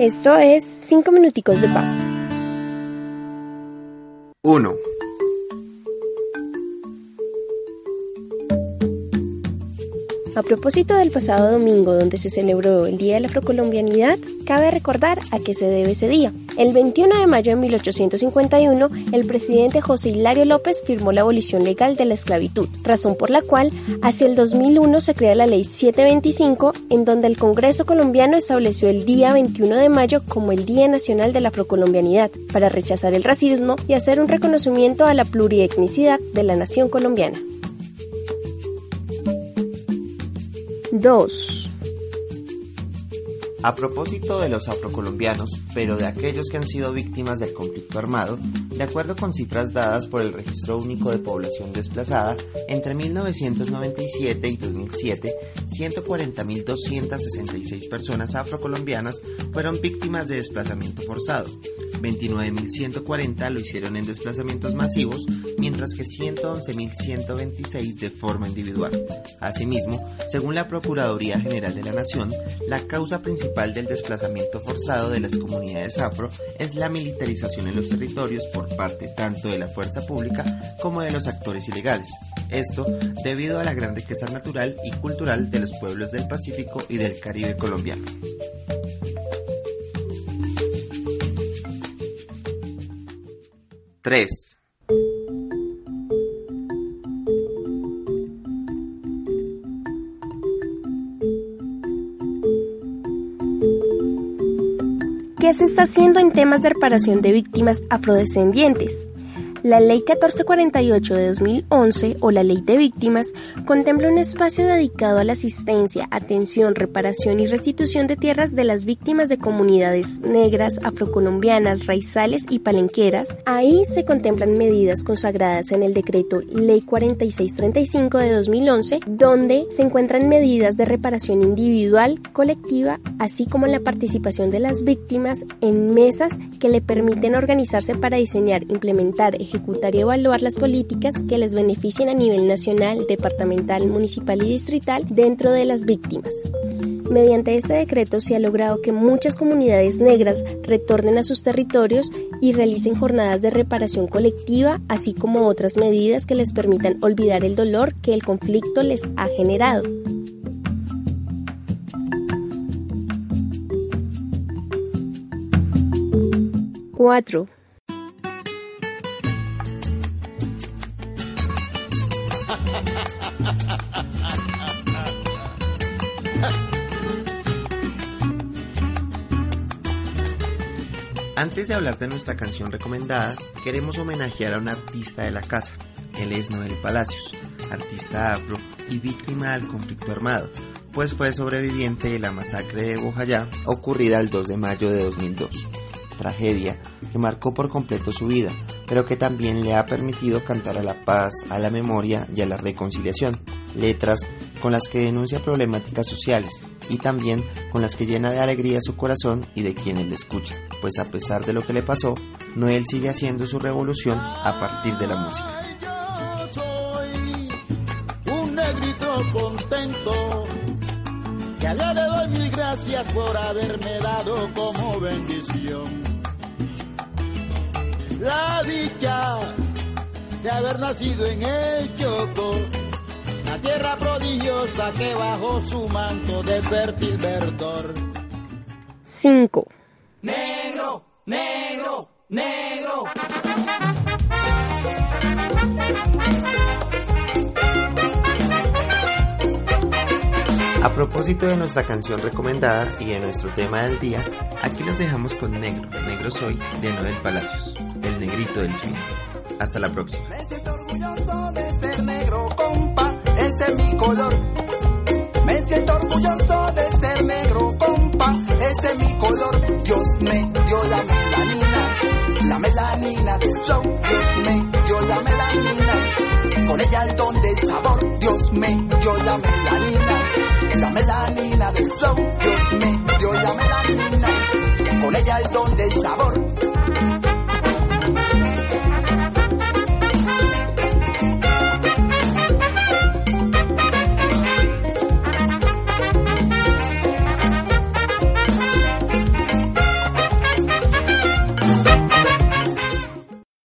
Esto es 5 minuticos de paz. 1. A propósito del pasado domingo donde se celebró el Día de la Afrocolombianidad, cabe recordar a qué se debe ese día. El 21 de mayo de 1851, el presidente José Hilario López firmó la abolición legal de la esclavitud, razón por la cual hacia el 2001 se crea la Ley 725, en donde el Congreso colombiano estableció el día 21 de mayo como el Día Nacional de la Afrocolombianidad, para rechazar el racismo y hacer un reconocimiento a la plurietnicidad de la nación colombiana. 2. A propósito de los afrocolombianos, pero de aquellos que han sido víctimas del conflicto armado, de acuerdo con cifras dadas por el Registro Único de Población Desplazada, entre 1997 y 2007, 140.266 personas afrocolombianas fueron víctimas de desplazamiento forzado, 29.140 lo hicieron en desplazamientos masivos, mientras que 111.126 de forma individual. Asimismo, según la Procuraduría General de la Nación, la causa principal del desplazamiento forzado de las comunidades afro es la militarización en los territorios por parte tanto de la fuerza pública como de los actores ilegales. Esto debido a la gran riqueza natural y cultural de los pueblos del Pacífico y del Caribe colombiano. 3. ¿Qué se está haciendo en temas de reparación de víctimas afrodescendientes? La Ley 1448 de 2011 o la Ley de Víctimas contempla un espacio dedicado a la asistencia, atención, reparación y restitución de tierras de las víctimas de comunidades negras, afrocolombianas, raizales y palenqueras. Ahí se contemplan medidas consagradas en el decreto Ley 4635 de 2011, donde se encuentran medidas de reparación individual, colectiva, así como la participación de las víctimas en mesas que le permiten organizarse para diseñar, implementar, ejecutar y evaluar las políticas que les beneficien a nivel nacional, departamental, municipal y distrital dentro de las víctimas. Mediante este decreto se ha logrado que muchas comunidades negras retornen a sus territorios y realicen jornadas de reparación colectiva, así como otras medidas que les permitan olvidar el dolor que el conflicto les ha generado. Cuatro. Antes de hablar de nuestra canción recomendada, queremos homenajear a un artista de la casa. Él es Noel Palacios, artista afro y víctima del conflicto armado, pues fue sobreviviente de la masacre de Bojayá ocurrida el 2 de mayo de 2002. Tragedia que marcó por completo su vida, pero que también le ha permitido cantar a la paz, a la memoria y a la reconciliación. Letras con las que denuncia problemáticas sociales y también con las que llena de alegría su corazón y de quienes le escuchan, pues a pesar de lo que le pasó, Noel sigue haciendo su revolución a partir de la música. le doy mil gracias por haberme dado como bendición. La dicha de haber nacido en el Choco la tierra prodigiosa que bajo su manto de fértil verdor. 5. Negro, negro, negro. A propósito de nuestra canción recomendada y de nuestro tema del día, aquí los dejamos con Negro, Negro Soy, de Noel Palacios, el negrito del swing. Hasta la próxima. Me siento orgulloso de ser negro, compa, este es mi color. Me siento orgulloso de ser negro, compa, este es mi color. Dios me dio la melanina, la melanina del flow. Dios me dio la melanina, con ella el don de sabor. Dios me dio la melanina la melanina del flow que me dio la melanina. Con ella es donde el sabor